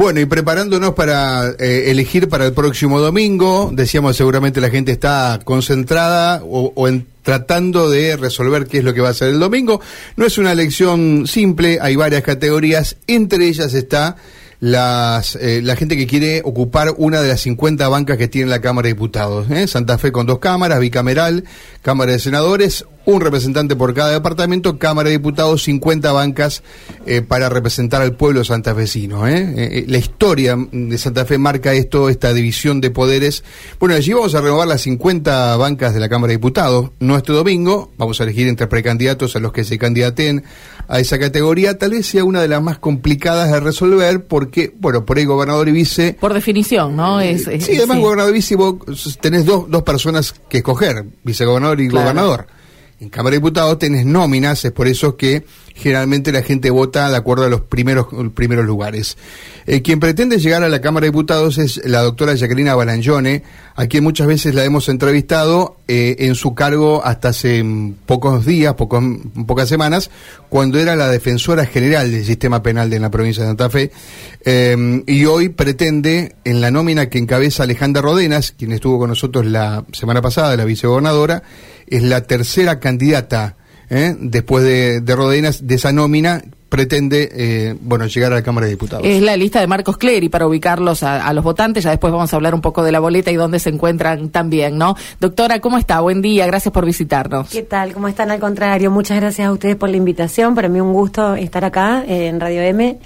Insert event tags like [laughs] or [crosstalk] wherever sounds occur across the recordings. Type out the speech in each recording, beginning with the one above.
Bueno, y preparándonos para eh, elegir para el próximo domingo, decíamos seguramente la gente está concentrada o, en, tratando de resolver qué es lo que va a ser el domingo. No es una elección simple, hay varias categorías, entre ellas está las, eh, la gente que quiere ocupar una de las 50 bancas que tiene la Cámara de Diputados. ¿eh? Santa Fe con dos cámaras, bicameral, Cámara de Senadores, un representante por cada departamento, Cámara de Diputados, 50 bancas eh, para representar al pueblo santafesino. ¿eh? la historia de Santa Fe marca esto, esta división de poderes. Bueno, allí vamos a renovar las 50 bancas de la Cámara de Diputados. No este domingo, vamos a elegir entre precandidatos a los que se candidaten a esa categoría, tal vez sea una de las más complicadas de resolver porque, bueno, por ahí gobernador y vice... Por definición, ¿no? Es, sí, además gobernador y vice vos tenés dos, dos personas que escoger, vicegobernador y gobernador. En Cámara de Diputados tenés nóminas, es por eso que generalmente la gente vota de acuerdo a los primeros, primeros lugares. Eh, quien pretende llegar a la Cámara de Diputados es la doctora Jacqueline Balangione, a quien muchas veces la hemos entrevistado eh, en su cargo hasta hace pocos días, pocos, pocas semanas, cuando era la defensora general del sistema penal de la provincia de Santa Fe, eh, y hoy pretende, en la nómina que encabeza Alejandra Rodenas, quien estuvo con nosotros la semana pasada, la vicegobernadora, es la tercera candidata ¿eh? después de, de Rodenas, de esa nómina, pretende eh, bueno llegar a la Cámara de Diputados. Es la lista de Marcos Clery para ubicarlos a, los votantes. Ya después vamos a hablar un poco de la boleta y dónde se encuentran también, ¿no? Doctora, ¿cómo está? Buen día, gracias por visitarnos. ¿Qué tal? ¿Cómo están? Al contrario, muchas gracias a ustedes por la invitación. Para mí un gusto estar acá en Radio M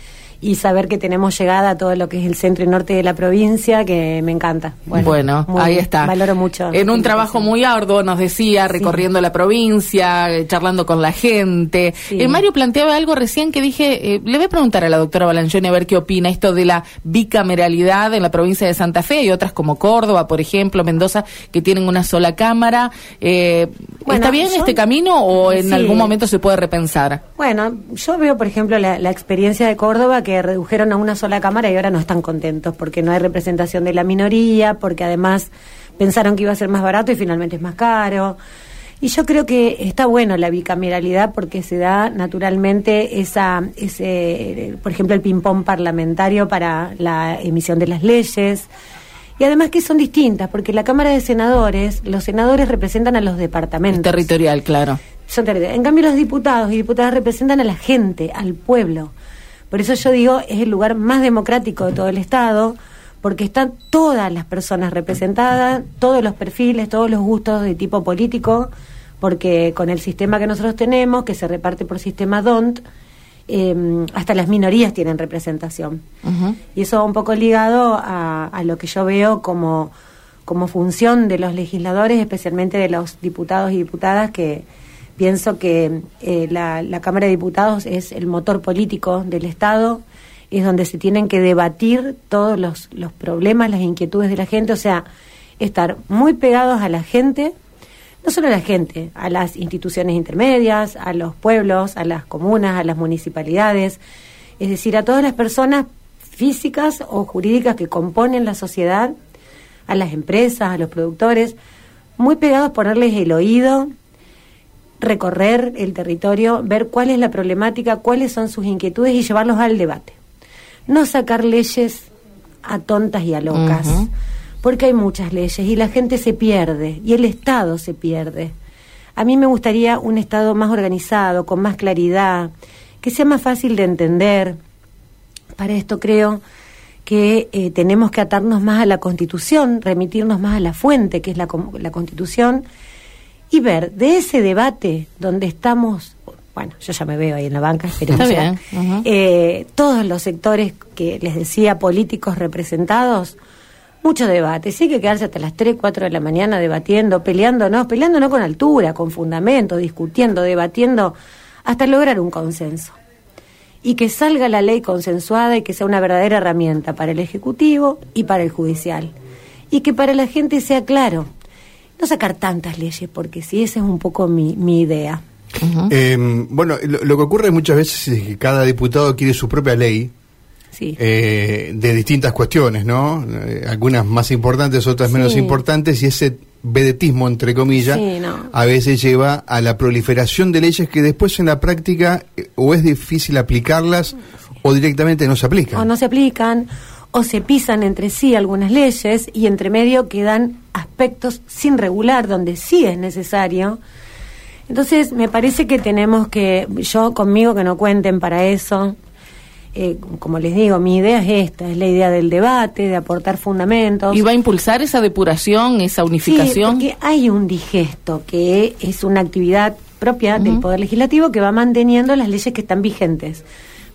y saber que tenemos llegada a todo lo que es el centro y norte de la provincia, que me encanta. Bueno, ahí está. Valoro mucho. En un trabajo muy arduo, nos decía, recorriendo la provincia, eh, charlando con la gente. Eh, Mario planteaba algo recién que dije, eh, le voy a preguntar a la doctora Balanchoni a ver qué opina esto de la bicameralidad en la provincia de Santa Fe y otras como Córdoba, por ejemplo, Mendoza, que tienen una sola cámara. ¿Está bien este camino o en algún momento se puede repensar? Bueno, yo veo, por ejemplo, la, la experiencia de Córdoba que redujeron a una sola cámara y ahora no están contentos porque no hay representación de la minoría, porque además pensaron que iba a ser más barato y finalmente es más caro. Y yo creo que está bueno la bicameralidad porque se da naturalmente esa, ese, por ejemplo, el ping-pong parlamentario para la emisión de las leyes. Y además que son distintas, porque la Cámara de Senadores, los senadores representan a los departamentos. territorial, claro. Son territorial. En cambio, los diputados y diputadas representan a la gente, al pueblo. Por eso yo digo, es el lugar más democrático de todo el Estado, porque están todas las personas representadas, todos los perfiles, todos los gustos de tipo político, porque con el sistema que nosotros tenemos, que se reparte por sistema DONT, em, hasta las minorías tienen representación. Y eso va un poco ligado a, a, lo que yo veo como, como función de los legisladores, especialmente de los diputados y diputadas que Pienso que eh, la, Cámara de Diputados es el motor político del Estado, es donde se tienen que debatir todos los, los problemas, las inquietudes de la gente, o sea, estar muy pegados a la gente, no solo a la gente, a las instituciones intermedias, a los pueblos, a las comunas, a las municipalidades, es decir, a todas las personas físicas o jurídicas que componen la sociedad, a las empresas, a los productores, muy pegados, ponerles el oído, recorrer el territorio, ver cuál es la problemática, cuáles son sus inquietudes y llevarlos al debate. No sacar leyes a tontas y a locas, porque hay muchas leyes y la gente se pierde y el Estado se pierde. A mí me gustaría un Estado más organizado, con más claridad, que sea más fácil de entender. Para esto creo que eh, tenemos que atarnos más a la Constitución, remitirnos más a la fuente, que es la, la Constitución, y ver de ese debate donde estamos, bueno, yo ya me veo ahí en la banca, pero eh, todos los sectores que les decía políticos representados, mucho debate. Sí hay que quedarse hasta las 3, 4 de la mañana debatiendo, peleándonos, peleándonos con altura, con fundamento, discutiendo, debatiendo, hasta lograr un consenso. Y que salga la ley consensuada y que sea una verdadera herramienta para el Ejecutivo y para el Judicial. Y que para la gente sea claro no sacar tantas leyes, porque si esa es un poco mi, mi idea. Em, bueno, lo, que ocurre muchas veces es que cada diputado quiere su propia ley. Eh, de distintas cuestiones, ¿no? Eh, algunas más importantes, otras menos importantes, y ese vedetismo, entre comillas, a veces lleva a la proliferación de leyes que después en la práctica eh, o es difícil aplicarlas O directamente no se aplican. O no se aplican, o se pisan entre sí algunas leyes y entre medio quedan aspectos sin regular donde sí es necesario. Entonces, me parece que tenemos que, yo conmigo que no cuenten para eso, eh, como les digo, mi idea es esta, es la idea del debate, de aportar fundamentos. ¿Y va a impulsar esa depuración, esa unificación? Sí, porque hay un digesto que es una actividad propia del Poder Legislativo que va manteniendo las leyes que están vigentes.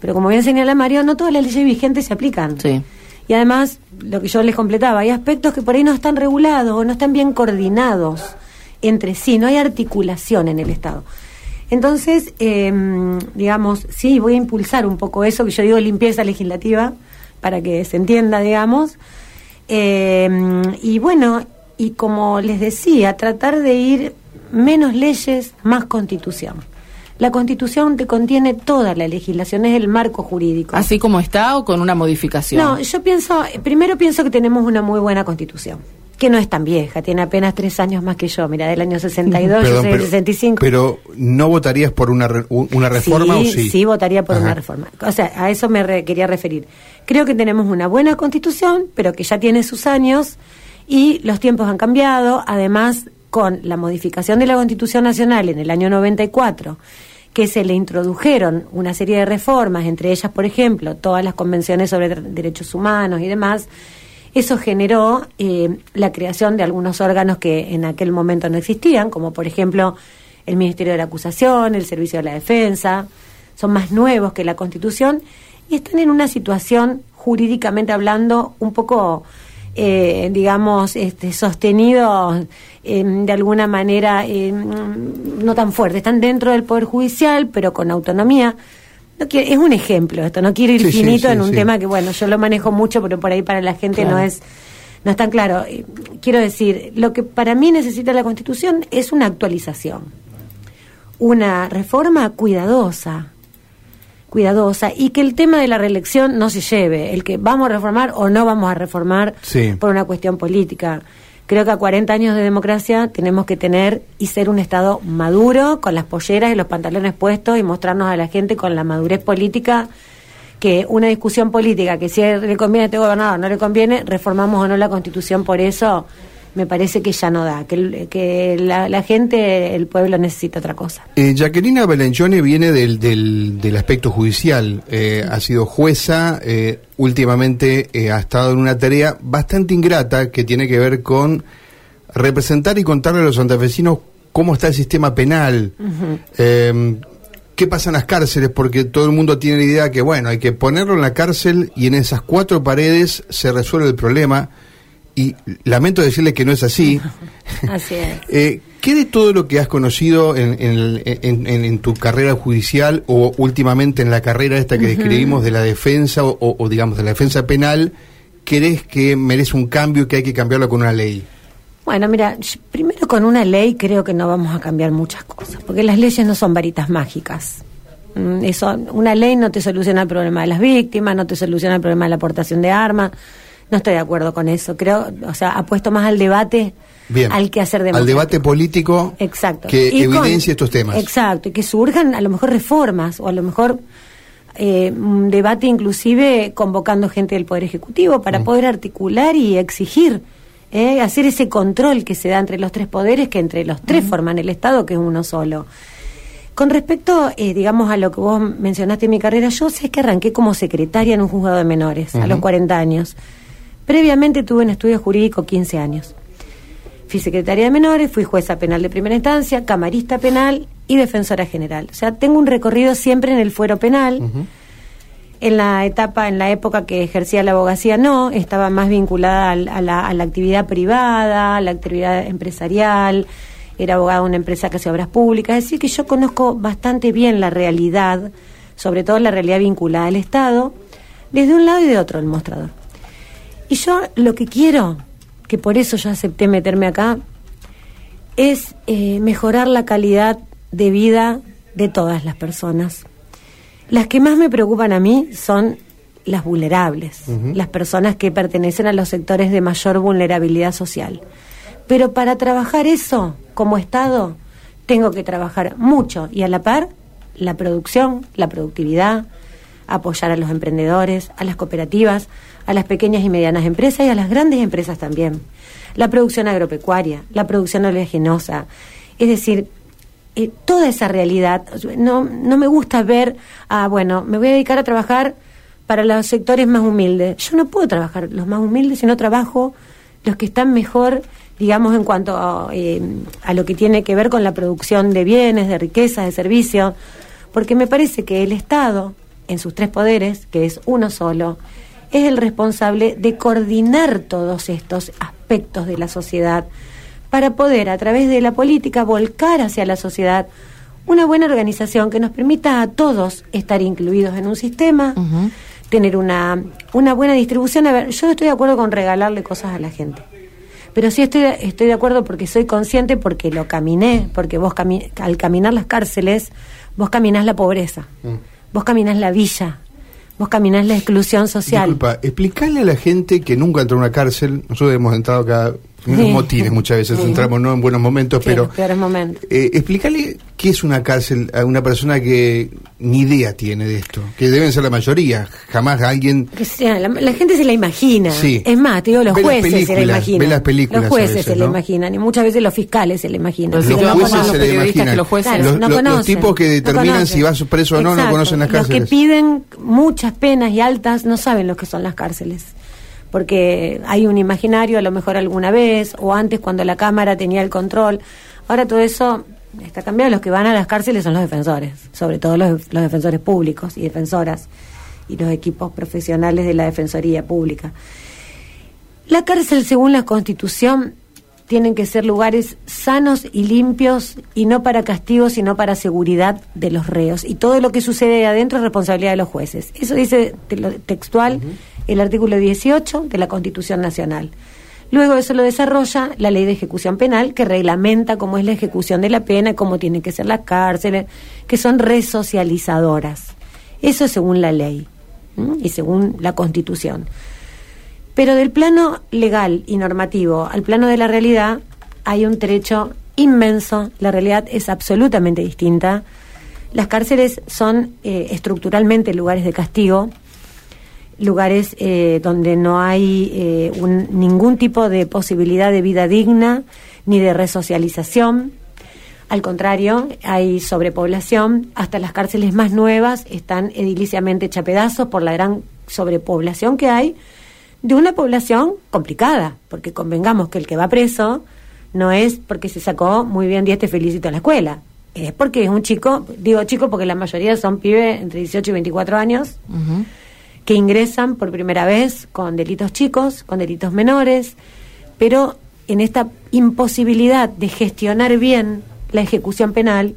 Pero como bien señala Mario, no todas las leyes vigentes se aplican. Sí. Y además, lo que yo les completaba, hay aspectos que por ahí no están regulados o no están bien coordinados entre sí, no hay articulación en el Estado. Entonces, em, digamos, sí, voy a impulsar un poco eso, que yo digo limpieza legislativa, para que se entienda, digamos. Em, y bueno, y como les decía, tratar de ir menos leyes, más constitución. La constitución te contiene toda la legislación, es el marco jurídico. ¿Así como está o con una modificación? No, yo pienso, primero pienso que tenemos una muy buena constitución que no es tan vieja, tiene apenas tres años más que yo, mira, del año 62, yo soy del 65. Pero, ¿no votarías por una, una reforma sí, o sí? Sí, votaría por una reforma. O sea, a eso me quería referir. Creo que tenemos una buena constitución, pero que ya tiene sus años y los tiempos han cambiado, además con la modificación de la Constitución Nacional en el año 94 que se le introdujeron una serie de reformas, entre ellas, por ejemplo, todas las convenciones sobre derechos humanos y demás, eso generó eh, la creación de algunos órganos que en aquel momento no existían, como por ejemplo el Ministerio de la Acusación, el Servicio de la Defensa, son más nuevos que la Constitución y están en una situación jurídicamente hablando un poco, eh, digamos, este, sostenidos eh, de alguna manera no tan fuerte. Están dentro del Poder Judicial, pero con autonomía es un ejemplo esto, no quiero ir finito en un tema que, bueno, yo lo manejo mucho, pero por ahí para la gente no es no es tan claro. Eh, quiero decir, lo que para mí necesita la Constitución es una actualización, una reforma cuidadosa, cuidadosa, y que el tema de la reelección no se lleve, el que vamos a reformar o no vamos a reformar por una cuestión política. Creo que a 40 años de democracia tenemos que tener y ser un Estado maduro, con las polleras y los pantalones puestos y mostrarnos a la gente con la madurez política que una discusión política que si le conviene a este gobernador no le conviene, reformamos o no la constitución por eso, me parece que ya no da, que, que la, gente, el pueblo necesita otra cosa. Eh, Jacqueline Belenchone viene del, del, aspecto judicial, eh, ha sido jueza, eh, últimamente eh, ha estado en una tarea bastante ingrata que tiene que ver con representar y contarle a los santafesinos cómo está el sistema penal. ¿Qué pasa en las cárceles? Porque todo el mundo tiene la idea que, bueno, hay que ponerlo en la cárcel y en esas cuatro paredes se resuelve el problema y lamento decirle que no es así. [laughs] así es. [laughs] Eh, ¿Qué de todo lo que has conocido en, tu carrera judicial o últimamente en la carrera esta que describimos de la defensa o, digamos de la defensa penal, crees que merece un cambio y que hay que cambiarlo con una ley? Bueno, mira, primero con una ley creo que no vamos a cambiar muchas cosas, porque las leyes no son varitas mágicas. Mm, eso, una ley no te soluciona el problema de las víctimas, no te soluciona el problema de la aportación de armas no estoy de acuerdo con eso. Creo, o sea, apuesto más al debate, al que hacer Al debate político exacto. que evidencie estos temas. Exacto, y que surjan a lo mejor reformas o a lo mejor eh, un debate inclusive convocando gente del Poder Ejecutivo para mm. poder articular y exigir. Eh, hacer ese control que se da entre los tres poderes, que entre los tres mm. forman el Estado, que es uno solo. Con respecto, eh, digamos, a lo que vos mencionaste en mi carrera, yo sé que arranqué como secretaria en un juzgado de menores a los 40 años. Previamente tuve un estudio jurídico 15 años. Fui secretaria de menores, fui jueza penal de primera instancia, camarista penal y defensora general. O sea, tengo un recorrido siempre en el fuero penal. En la etapa, en la época que ejercía la abogacía, no, estaba más vinculada a, la, a la, actividad privada, a la actividad empresarial, era abogada de una empresa que hace obras públicas, es decir, que yo conozco bastante bien la realidad, sobre todo la realidad vinculada al Estado, desde un lado y de otro del mostrador. Y yo lo que quiero, que por eso yo acepté meterme acá, es eh, mejorar la calidad de vida de todas las personas. Las que más me preocupan a mí son las vulnerables, las personas que pertenecen a los sectores de mayor vulnerabilidad social. Pero para trabajar eso como Estado, tengo que trabajar mucho y a la par la producción, la productividad, apoyar a los emprendedores, a las cooperativas, a las pequeñas y medianas empresas y a las grandes empresas también. La producción agropecuaria, la producción oleaginosa, es decir, eh, toda esa realidad. No, no me gusta ver, ah, bueno, me voy a dedicar a trabajar para los sectores más humildes. Yo no puedo trabajar los más humildes, sino trabajo los que están mejor, digamos, en cuanto a, eh, a lo que tiene que ver con la producción de bienes, de riquezas, de servicios, porque me parece que el Estado, en sus tres poderes, que es uno solo, es el responsable de coordinar todos estos aspectos de la sociedad para poder, a través de la política, volcar hacia la sociedad una buena organización que nos permita a todos estar incluidos en un sistema, tener una, una buena distribución. A ver, yo no estoy de acuerdo con regalarle cosas a la gente. Pero sí estoy, estoy de acuerdo porque soy consciente, porque lo caminé, porque vos al caminar las cárceles, vos caminás la pobreza, mm. Vos caminás la villa, vos caminás la exclusión social. Disculpa, explicarle a la gente que nunca entró a una cárcel, nosotros hemos entrado acá unos motines muchas veces entramos no en buenos momentos, pero eh, explícale qué es una cárcel a una persona que ni idea tiene de esto, que deben ser la mayoría, jamás alguien... Que sea, la, gente se la imagina, es más, te digo, los jueces se la imaginan, las películas los jueces se la imaginan, y muchas veces los fiscales se la imaginan. Los, jueces se la imaginan, los, jueces, los, tipos que determinan si vas preso o no, no conocen las cárceles. Los que piden muchas penas y altas no saben lo que son las cárceles porque hay un imaginario a lo mejor alguna vez, o antes cuando la Cámara tenía el control. Ahora todo eso está cambiado. Los que van a las cárceles son los defensores, sobre todo los, los defensores públicos y defensoras y los equipos profesionales de la Defensoría Pública. La cárcel, según la Constitución, tienen que ser lugares sanos y limpios y no para castigo, sino para seguridad de los reos. Y todo lo que sucede adentro es responsabilidad de los jueces. Eso dice textual el artículo 18 de la Constitución Nacional. Luego eso lo desarrolla la ley de ejecución penal que reglamenta cómo es la ejecución de la pena, cómo tienen que ser las cárceles, que son resocializadoras. Eso según la ley y según la Constitución. Pero del plano legal y normativo al plano de la realidad hay un trecho inmenso, la realidad es absolutamente distinta. Las cárceles son eh, estructuralmente lugares de castigo, lugares eh, donde no hay eh, ningún tipo de posibilidad de vida digna ni de resocialización. Al contrario, hay sobrepoblación. Hasta las cárceles más nuevas están ediliciamente hecha pedazos por la gran sobrepoblación que hay de una población complicada, porque convengamos que el que va preso no es porque se sacó muy bien 10 te felicito a la escuela, es porque es un chico, digo chico porque la mayoría son pibes entre 18 y 24 años, que ingresan por primera vez con delitos chicos, con delitos menores, pero en esta imposibilidad de gestionar bien la ejecución penal,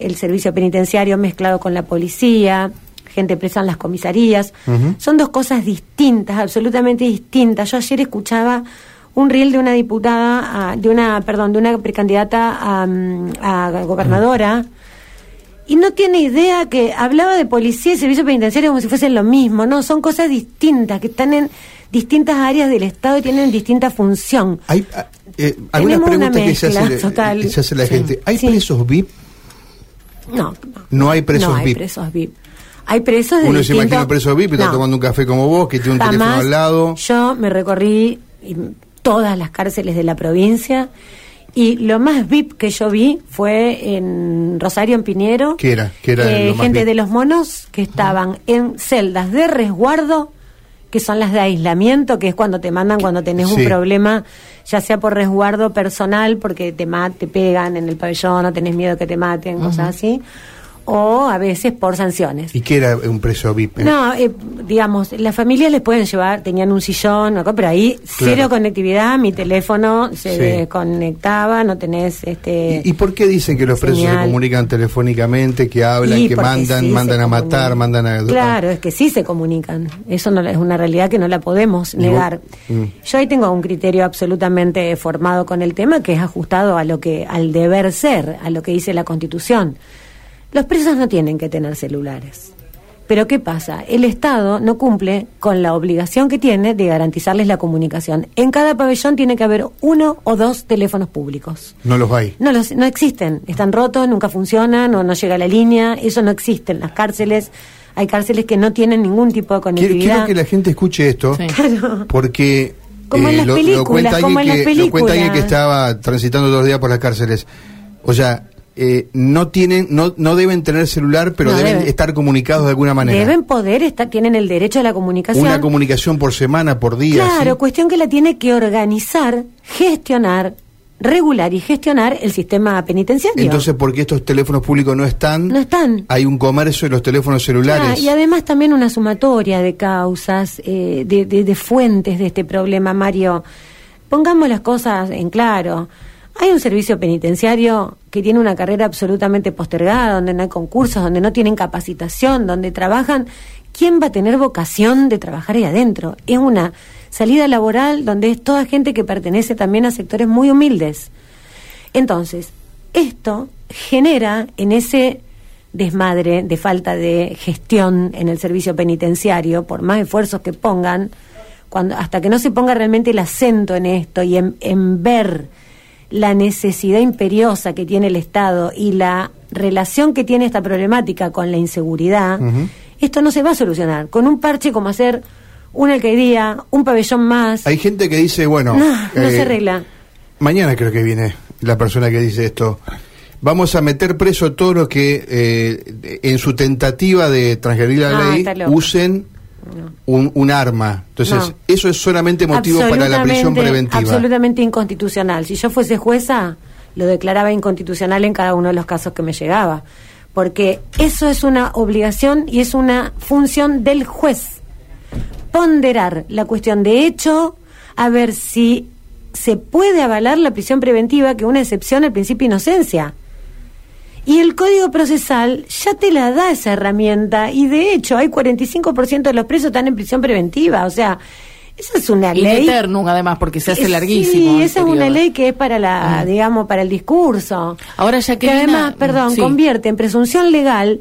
el servicio penitenciario mezclado con la policía, gente presa en las comisarías, son dos cosas distintas, absolutamente distintas. Yo ayer escuchaba un reel de una diputada, de una, perdón, de una precandidata a, a gobernadora y no tiene idea que hablaba de policía y servicio penitenciario como si fuesen lo mismo, no, son cosas distintas, que están en distintas áreas del Estado y tienen distinta función. Hay ah, eh, algunas preguntas que se hace, la gente. ¿Hay presos VIP? No, no. hay presos no hay presos VIP. Hay presos de Uno se imagina un preso VIP, está tomando un café como vos, que tiene un teléfono al lado. Yo me recorrí todas las cárceles de la provincia y lo más VIP que yo vi fue en Rosario, en Piñero. ¿Qué era? ¿Qué era eh, gente de los monos que estaban en celdas de resguardo, que son las de aislamiento, que es cuando te mandan cuando tenés un problema, ya sea por resguardo personal, porque te, te pegan en el pabellón o tenés miedo que te maten, cosas así o a veces por sanciones. ¿Y qué era un preso VIP? No, eh, digamos, las familias les pueden llevar, tenían un sillón, pero ahí cero conectividad, mi teléfono se desconectaba, no tenés este... ¿Y, por qué dicen que los presos se comunican telefónicamente, que hablan, que mandan, mandan a matar, mandan a... Claro, es que sí se comunican, eso no es una realidad que no la podemos negar. Mm. Yo ahí tengo un criterio absolutamente formado con el tema que es ajustado a lo que, al deber ser, a lo que dice la Constitución. Los presos no tienen que tener celulares. Pero ¿qué pasa? El Estado no cumple con la obligación que tiene de garantizarles la comunicación. En cada pabellón tiene que haber uno o dos teléfonos públicos. No los hay. No, no existen. Están rotos, nunca funcionan, o no llega la línea. Eso no existe en las cárceles. hay cárceles que no tienen ningún tipo de Quiero, conectividad. quiero que la gente escuche esto, Sí. Claro. porque Como en las lo, lo películas, cuenta como en las que, lo cuenta alguien que películas. estaba transitando dos días por las cárceles. O sea, eh, no tienen, no, no deben tener celular, pero No, deben deben. estar comunicados de alguna manera. Deben poder estar, tienen el derecho a la comunicación. Una comunicación por semana, por día. Claro, ¿sí? cuestión que la tiene que organizar, gestionar, regular y gestionar el sistema penitenciario. Entonces, ¿por qué estos teléfonos públicos no están? No están. Hay un comercio de los teléfonos celulares. Ah, y además también una sumatoria de causas, eh, de, de- de fuentes de este problema, Mario. Pongamos las cosas en claro. Hay un servicio penitenciario que tiene una carrera absolutamente postergada, donde no hay concursos, donde no tienen capacitación, donde trabajan. ¿Quién va a tener vocación de trabajar ahí adentro? Es una salida laboral donde es toda gente que pertenece también a sectores muy humildes. Entonces, esto genera en ese desmadre de falta de gestión en el servicio penitenciario, por más esfuerzos que pongan, cuando, hasta que no se ponga realmente el acento en esto y en, en ver la necesidad imperiosa que tiene el Estado y la relación que tiene esta problemática con la inseguridad, esto no se va a solucionar. Con un parche como hacer una alcaldía, un pabellón más, Hay gente que dice, bueno, no, no eh, se arregla. Mañana creo que viene la persona que dice esto. Vamos a meter preso a todos los que eh, en su tentativa de transgredir la Ah, ley usen No. un, un arma. Entonces, No. eso es solamente motivo para la prisión preventiva. Absolutamente inconstitucional. Si yo fuese jueza, lo declaraba inconstitucional en cada uno de los casos que me llegaba. Porque eso es una obligación y es una función del juez. Ponderar la cuestión de hecho, a ver si se puede avalar la prisión preventiva, que es una excepción al principio de inocencia. Y el Código Procesal ya te la da esa herramienta y de hecho hay 45% de los presos están en prisión preventiva, o sea, esa es una Y ley. eternum, además, porque se hace larguísimo. Sí, esa es una ley que es para la, digamos, para el discurso. Ahora, Que Jacqueline. además, perdón, sí. convierte en presunción legal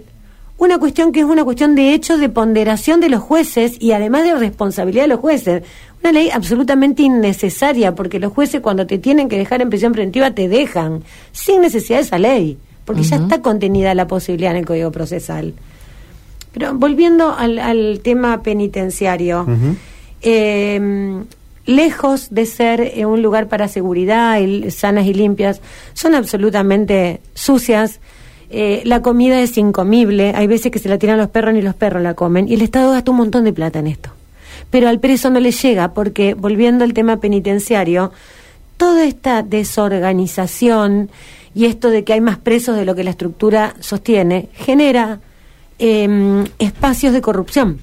una cuestión que es una cuestión de hecho de ponderación de los jueces y además de responsabilidad de los jueces. Una ley absolutamente innecesaria porque los jueces cuando te tienen que dejar en prisión preventiva te dejan sin necesidad de esa ley, porque ya está contenida la posibilidad en el Código Procesal. Pero volviendo al, al tema penitenciario, eh, lejos de ser eh, un lugar para seguridad y sanas y limpias, son absolutamente sucias. Eh, la comida es incomible, hay veces que se la tiran los perros ni los perros la comen, y el Estado gasta un montón de plata en esto. Pero al preso no le llega porque, volviendo al tema penitenciario, toda esta desorganización y esto de que hay más presos de lo que la estructura sostiene, genera em, espacios de corrupción.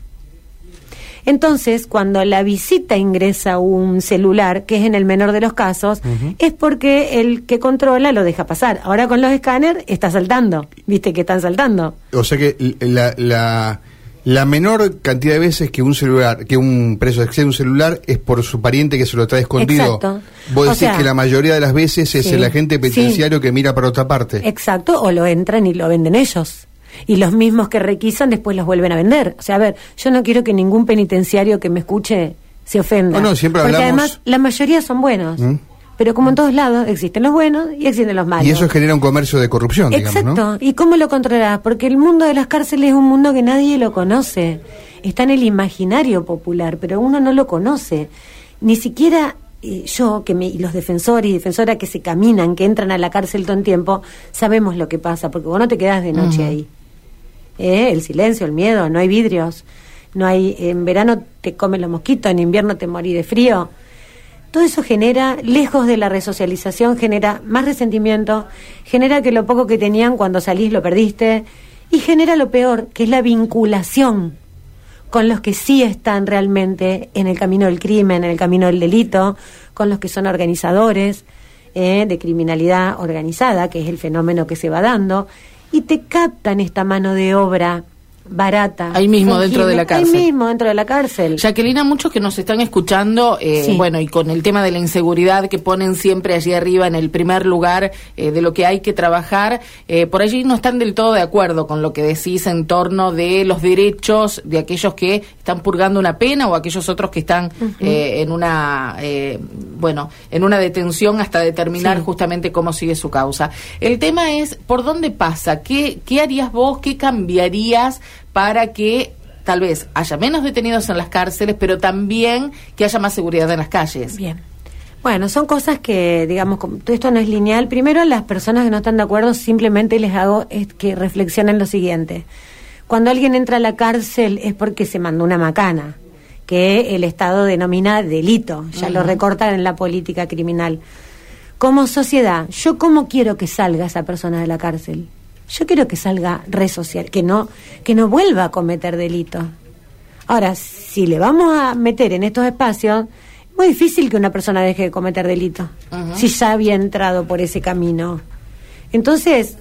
Entonces, cuando la visita ingresa un celular, que es en el menor de los casos, es porque el que controla lo deja pasar. Ahora con los escáneres está saltando, viste que están saltando. O sea que la, la, la menor cantidad de veces que un celular, que un preso accede a un celular es por su pariente que se lo trae escondido. Exacto. Vos O decís sea, que la mayoría de las veces es sí, el agente sí. penitenciario que mira para otra parte. Exacto, o lo entran y lo venden ellos. Y los mismos que requisan después los vuelven a vender. O sea, a ver, yo no quiero que ningún penitenciario que me escuche se ofenda. No, no, siempre Porque hablamos- además la mayoría son buenos. ¿Mm? Pero como en todos lados, existen los buenos y existen los malos. Y eso genera un comercio de corrupción, digamos, Exacto. ¿no? ¿Y cómo lo controlarás? Porque el mundo de las cárceles es un mundo que nadie lo conoce. Está en el imaginario popular, pero uno no lo conoce. Ni siquiera eh, yo, que me, y los defensores y defensoras que se caminan, que entran a la cárcel todo el tiempo, sabemos lo que pasa, porque vos no te quedás de noche ahí. Eh, El silencio, el miedo, no hay vidrios, no hay, en verano te comen los mosquitos, en invierno te morís de frío. Todo eso genera, lejos de la resocialización, genera más resentimiento, genera que lo poco que tenían cuando salís lo perdiste y genera lo peor, que es la vinculación con los que sí están realmente en el camino del crimen, en el camino del delito, con los que son organizadores eh, de criminalidad organizada, que es el fenómeno que se va dando, y te captan esta mano de obra barata. Ahí mismo, fungible, dentro de la cárcel. Ahí mismo, dentro de la cárcel. Jacqueline, muchos que nos están escuchando, eh, Sí. bueno, y con el tema de la inseguridad que ponen siempre allí arriba en el primer lugar eh, de lo que hay que trabajar, eh, por allí no están del todo de acuerdo con lo que decís en torno de los derechos de aquellos que están purgando una pena o aquellos otros que están eh, en una, bueno, en una detención hasta determinar Sí. justamente cómo sigue su causa. El tema es por dónde pasa, qué, qué harías vos, qué cambiarías para que tal vez haya menos detenidos en las cárceles, pero también que haya más seguridad en las calles. Bien. Bueno, son cosas que, digamos, todo esto no es lineal. Primero, a las personas que no están de acuerdo, simplemente les hago es que reflexionen lo siguiente. Cuando alguien entra a la cárcel es porque se mandó una macana, que el Estado denomina delito, ya lo recortan en la política criminal. Como sociedad, ¿yo cómo quiero que salga esa persona de la cárcel? Yo quiero que salga resocial, que no, que no vuelva a cometer delito. Ahora, si le vamos a meter en estos espacios, es muy difícil que una persona deje de cometer delito, si ya había entrado por ese camino. Entonces,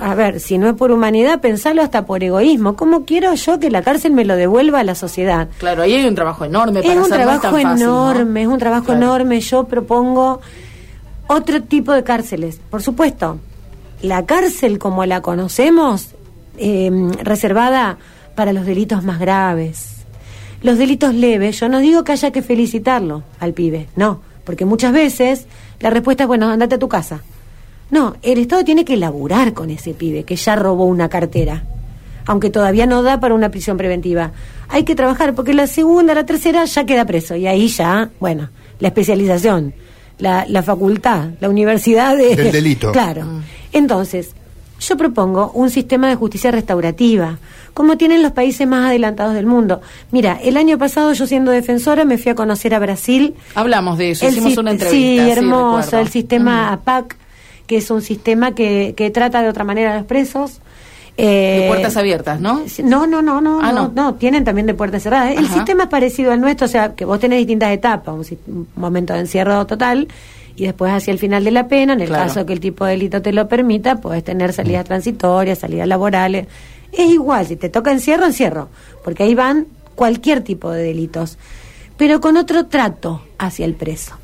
a ver, si no es por humanidad, pensarlo hasta por egoísmo. ¿Cómo quiero yo que la cárcel me lo devuelva a la sociedad? Claro, ahí hay un trabajo enorme para Es un trabajo tan fácil, ¿no? enorme, es un trabajo Claro. enorme. Yo propongo otro tipo de cárceles. Por supuesto, la cárcel como la conocemos, eh, reservada para los delitos más graves. Los delitos leves, yo no digo que haya que felicitarlo al pibe, no, porque muchas veces la respuesta es, bueno, andate a tu casa. No, el Estado tiene que laburar con ese pibe que ya robó una cartera, aunque todavía no da para una prisión preventiva. Hay que trabajar porque la segunda, la tercera ya queda preso y ahí ya, bueno, la especialización, la, la facultad, la universidad de... Del delito. [laughs] Claro. Entonces, yo propongo un sistema de justicia restaurativa, como tienen los países más adelantados del mundo. Mira, el año pasado yo siendo defensora me fui a conocer a Brasil. Hablamos de eso, El hicimos una entrevista. Sí, hermoso, el sistema Mm. APAC, que es un sistema que, que trata de otra manera a los presos. Eh, De puertas abiertas, ¿no? No, no, no, no, Ah, no, no. no, tienen también de puertas cerradas. El sistema es parecido al nuestro, o sea, que vos tenés distintas etapas, un, un momento de encierro total y después hacia el final de la pena, en el Claro. caso que el tipo de delito te lo permita, puedes tener salidas transitorias, salidas laborales. Es igual, si te toca encierro, encierro, porque ahí van cualquier tipo de delitos, pero con otro trato hacia el preso.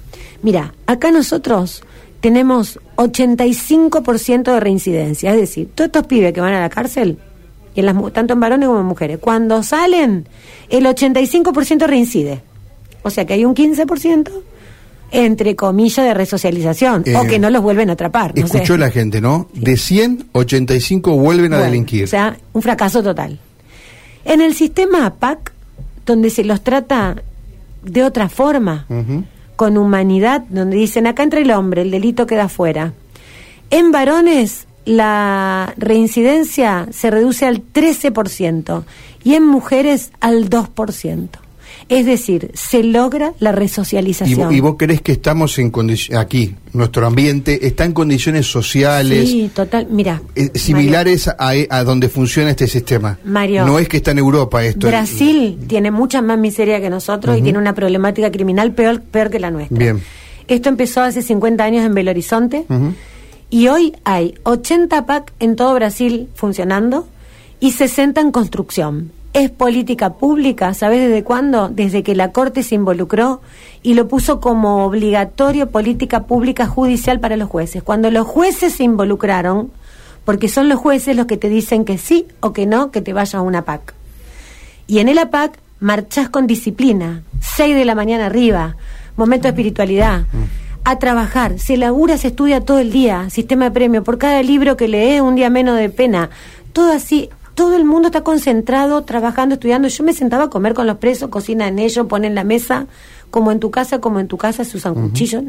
Mira, acá nosotros tenemos 85% de reincidencia, es decir, todos estos pibes que van a la cárcel, y en las, tanto en varones como en mujeres, cuando salen, el 85% reincide. O sea que hay un 15% entre comillas de resocialización, Eh, o que no los vuelven a atrapar. no sé. Escuchó la gente, ¿no? De 100, 85 vuelven a delinquir. O sea, un fracaso total. En el sistema APAC, donde se los trata de otra forma, con humanidad, donde dicen acá entra el hombre, el delito queda fuera. En varones la reincidencia se reduce al 13% y en mujeres al 2%. Es decir, se logra la ¿Y, resocialización. y vos crees que estamos en aquí, nuestro ambiente está en condiciones sociales Sí, total. Mira, eh, similares a, a donde funciona este sistema? Mario. No es que está en Europa esto. Brasil tiene mucha más miseria que nosotros y tiene una problemática criminal peor, peor que la nuestra. Bien. Esto empezó hace 50 años en Belo Horizonte y hoy hay 80 PAC en todo Brasil funcionando y 60 en construcción. Es política pública, ¿sabes desde cuándo? Desde que la Corte se involucró y lo puso como obligatorio política pública judicial para los jueces. Cuando los jueces se involucraron, porque son los jueces los que te dicen que sí o que no, que te vayas a una PAC. Y en el APAC marchás con disciplina, 6 de la mañana arriba, momento de espiritualidad, a trabajar, se labura, se estudia todo el día, sistema de premio, por cada libro que lees, un día menos de pena, todo así, todo el mundo está concentrado, trabajando, estudiando. Yo me sentaba a comer con los presos, cocina en ellos, ponen la mesa, como en tu casa, como en tu casa, se usan cuchillos.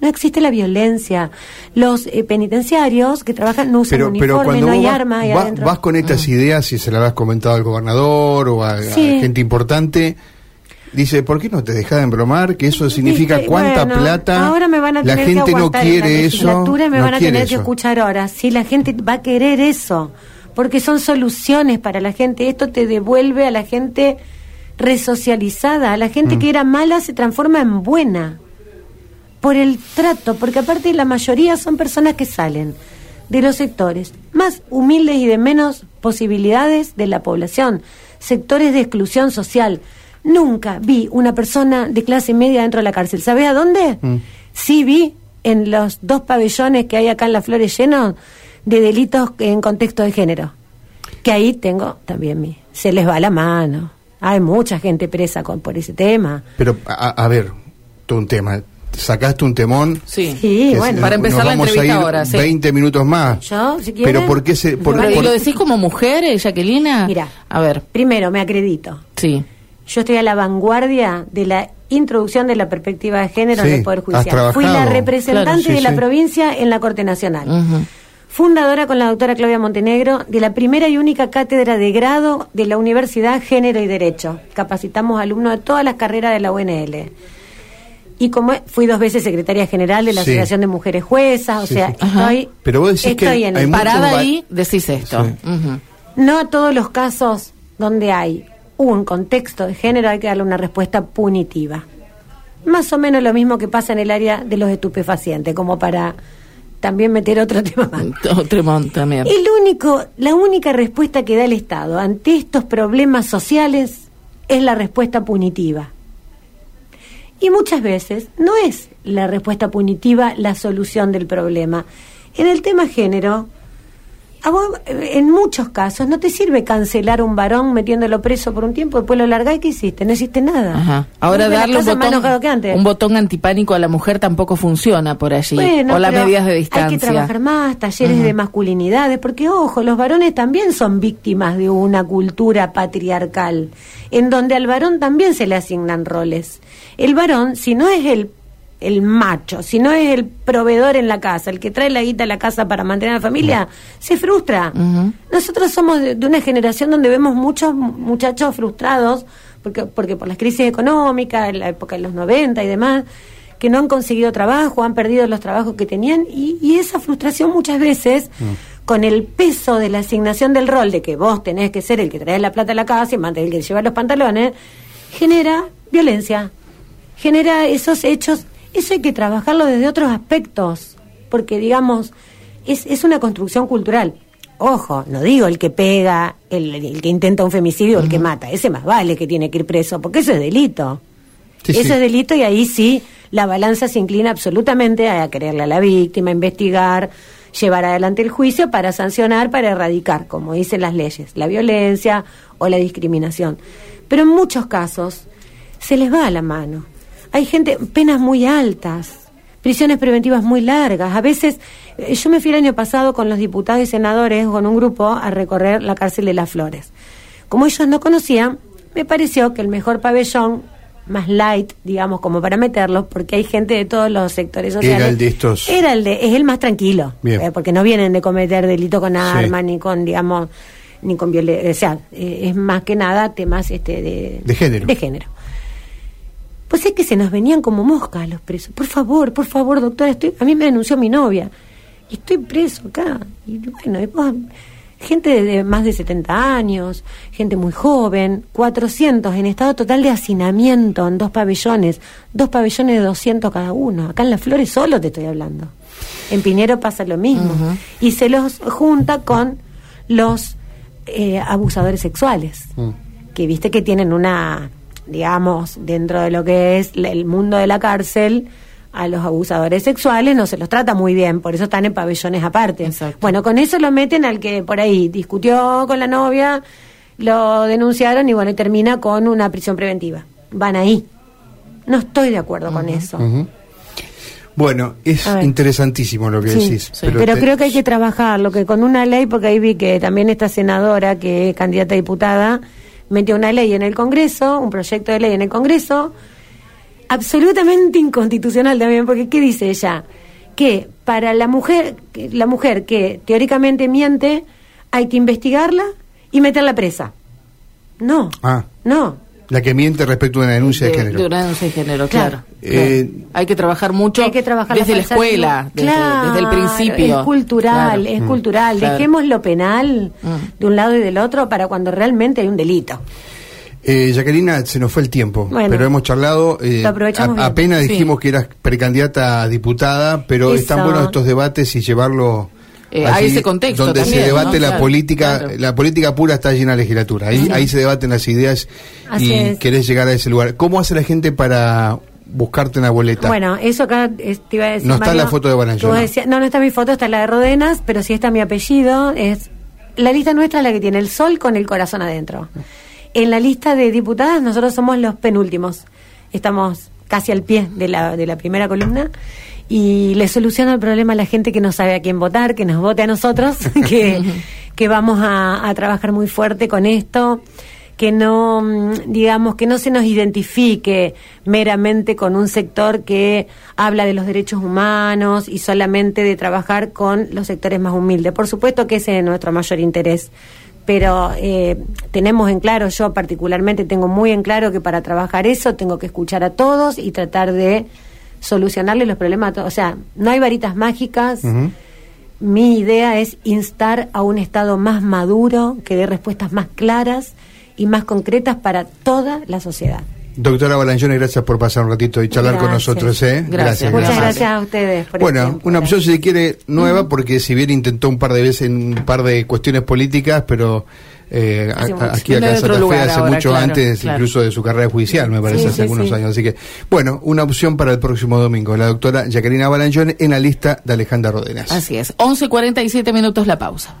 No existe la violencia. Los eh, penitenciarios que trabajan no usan Pero, pero uniforme, cuando no hay vas, arma ahí va- adentro. vas con estas ideas, si se las has comentado al gobernador o a, gente importante, dice, ¿por qué no te dejas de embromar? Que eso significa cuánta bueno, plata. Ahora me van a la tener gente que no aguantar en la quiere eso. me no van a tener que escuchar ahora. Sí, la gente va a querer eso, porque son soluciones para la gente. Esto te devuelve a la gente resocializada, a la Mm. gente que era mala se transforma en buena por el trato, porque aparte la mayoría son personas que salen de los sectores más humildes y de menos posibilidades de la población, sectores de exclusión social. Nunca vi una persona de clase media dentro de la cárcel. ¿Sabes a dónde? Mm. Sí vi en los dos pabellones que hay acá en las flores llenos de delitos en contexto de género. Que ahí tengo también mi. Se les va la mano. Hay mucha gente presa con, por ese tema. Pero, a, a ver, todo un tema. sacaste un temón. Sí. Bueno. Para nos empezar la vamos a entrevista ir ahora, sí. 20 minutos más. Yo, si quieren. Pero ¿por qué se...? por- Pero, ¿y por- lo decís como mujer, eh, Jacquelina? Mira. A ver, Primero, me acredito. sí. Yo estoy a la vanguardia de la introducción de la perspectiva de género Sí, en el Poder Judicial. Fui la representante Claro, sí, de la sí. provincia en la Corte Nacional. Fundadora con la doctora Claudia Montenegro de la primera y única cátedra de grado de la Universidad Género y Derecho. Capacitamos alumnos de todas las carreras de la UNL. Y como fui dos veces secretaria general de la Sí. Asociación de Mujeres Juezas, o Sí, sea, sí. Estoy, Pero vos decís que en hay el- Parada va- ahí, decís esto. Sí. Ujú. No a todos los casos donde hay un contexto de género hay que darle una respuesta punitiva. Más o menos lo mismo que pasa en el área de los estupefacientes, como para también meter otro [laughs] tema más. Tremont también. El único, la única respuesta que da el Estado ante estos problemas sociales es la respuesta punitiva. Y muchas veces no es la respuesta punitiva la solución del problema. En el tema género, a vos, eh, en muchos casos no te sirve cancelar a un varón metiéndolo preso por un tiempo, después lo largás y ¿qué hiciste? No hiciste nada. Ajá. Ahora darle un botón, un antipánico a la mujer tampoco funciona por allí. Bueno, o las medidas de distancia. Hay que trabajar más, talleres de masculinidades, porque ojo, los varones también son víctimas de una cultura patriarcal, en donde al varón también se le asignan roles. El varón, si no es el el macho, si no es el proveedor en la casa, el que trae la guita a la casa para mantener a la familia, se frustra. Nosotros somos de, de una generación donde vemos muchos muchachos frustrados, porque, porque por las crisis económicas, en la época de los 90 y demás, que no han conseguido trabajo, han perdido los trabajos que tenían, y, y esa frustración muchas veces, con el peso de la asignación del rol de que vos tenés que ser el que trae la plata a la casa y mantener el que lleva los pantalones, genera violencia, genera esos hechos. Eso hay que trabajarlo desde otros aspectos, porque digamos, es, es una construcción cultural. Ojo, no digo el que pega, el, el que intenta un femicidio o el que mata, ese más vale que tiene que ir preso, porque eso es delito. Sí, eso sí. es delito y ahí sí la balanza se inclina absolutamente a quererle a la víctima, investigar, llevar adelante el juicio para sancionar, para erradicar, como dicen las leyes, la violencia o la discriminación. Pero en muchos casos se les va a la mano. Hay gente, penas muy altas, prisiones preventivas muy largas. A veces, eh, yo me fui el año pasado con los diputados y senadores, con un grupo, a recorrer la cárcel de las Flores. Como ellos no conocían, me pareció que el mejor pabellón, más light, digamos, como para meterlos, porque hay gente de todos los sectores sociales. Era el de estos. Era el de, es el más tranquilo. Eh, porque no vienen de cometer delito con Sí. armas, ni con, digamos, ni con violencia. O sea, eh, es más que nada temas este de, De género. De género. Pues es que se nos venían como moscas los presos. Por favor, por favor, doctora, estoy, a mí me denunció mi novia. Y estoy preso acá. Y bueno, vos- gente de, de más de 70 años, gente muy joven, 400 en estado total de hacinamiento en dos pabellones, dos pabellones de 200 cada uno. Acá en Las Flores solo te estoy hablando. En Pinero pasa lo mismo. Y se los junta con los eh, abusadores sexuales Mm. que viste que tienen una, digamos, dentro de lo que es el mundo de la cárcel, a los abusadores sexuales no se los trata muy bien, por eso están en pabellones aparte. Exacto. Bueno, con eso lo meten al que por ahí discutió con la novia, lo denunciaron y bueno, y termina con una prisión preventiva. Van ahí. No estoy de acuerdo con eso. Ujú. Bueno, es interesantísimo lo que Sí, decís. sí. Pero, te- creo que hay que trabajarlo, que con una ley, porque ahí vi que también esta senadora, que es candidata a diputada, metió una ley en el Congreso, un proyecto de ley en el Congreso, absolutamente inconstitucional también, porque ¿qué dice ella? Que para la mujer, la mujer que teóricamente miente, hay que investigarla y meterla presa. No, Ah, no. La que miente respecto de una denuncia de, de, género. de una denuncia de género, Claro. claro. Eh. Hay que trabajar mucho Hay que trabajar desde la escuela, desde, Claro, desde el principio. Es cultural, Claro. es Mm. cultural. Claro. Dejemos lo penal Mm. de un lado y del otro para cuando realmente hay un delito. Eh, Jacquelina, se nos fue el tiempo, Bueno. pero hemos charlado. eh, apenas Sí. dijimos que eras precandidata a diputada, pero Eso. están buenos estos debates y llevarlo Eh, a ese contexto donde también, se debate ¿no? la Claro, política, claro. la política pura está llena de legislatura. Ahí, ahí se debaten las ideas Así y es. querés llegar a ese lugar. ¿Cómo hace la gente para buscarte una boleta? Bueno, eso acá es- te iba a decir. No está Mario, la foto de Balanchón, no. no, no está mi foto, está la de Rodenas, pero sí está mi apellido. Es La lista nuestra es la que tiene el sol con el corazón adentro. En la lista de diputadas, nosotros somos los penúltimos. Estamos casi al pie de la, de la primera columna y le soluciono el problema a la gente que no sabe a quién votar, que nos vote a nosotros, [laughs] que, que vamos a, a trabajar muy fuerte con esto que no, mm, digamos, que no se nos identifique meramente con un sector que habla de los derechos humanos y solamente de trabajar con los sectores más humildes. Por supuesto que ese es nuestro mayor interés, pero eh, tenemos en claro, yo particularmente tengo muy en claro que para trabajar eso tengo que escuchar a todos y tratar de solucionarle los problemas a. O sea, no hay varitas mágicas. Mi idea es instar a un Estado más maduro, que dé respuestas más claras y más concretas para toda la sociedad. Doctora Balanchone, gracias por pasar un ratito y charlar con nosotros. ¿eh? Gracias. Muchas gracias. a ustedes. Por bueno, una opción, si se quiere, nueva, porque si bien intentó un par de veces en un par de cuestiones políticas, pero eh, aquí acá en Santa Fe hace mucho antes incluso de su carrera judicial, me parece, hace algunos años. Así que, bueno, una opción para el próximo domingo, la doctora Jacqueline Balanchone en la lista de Alejandra Rodenas. Así es, 11.47 minutos la pausa.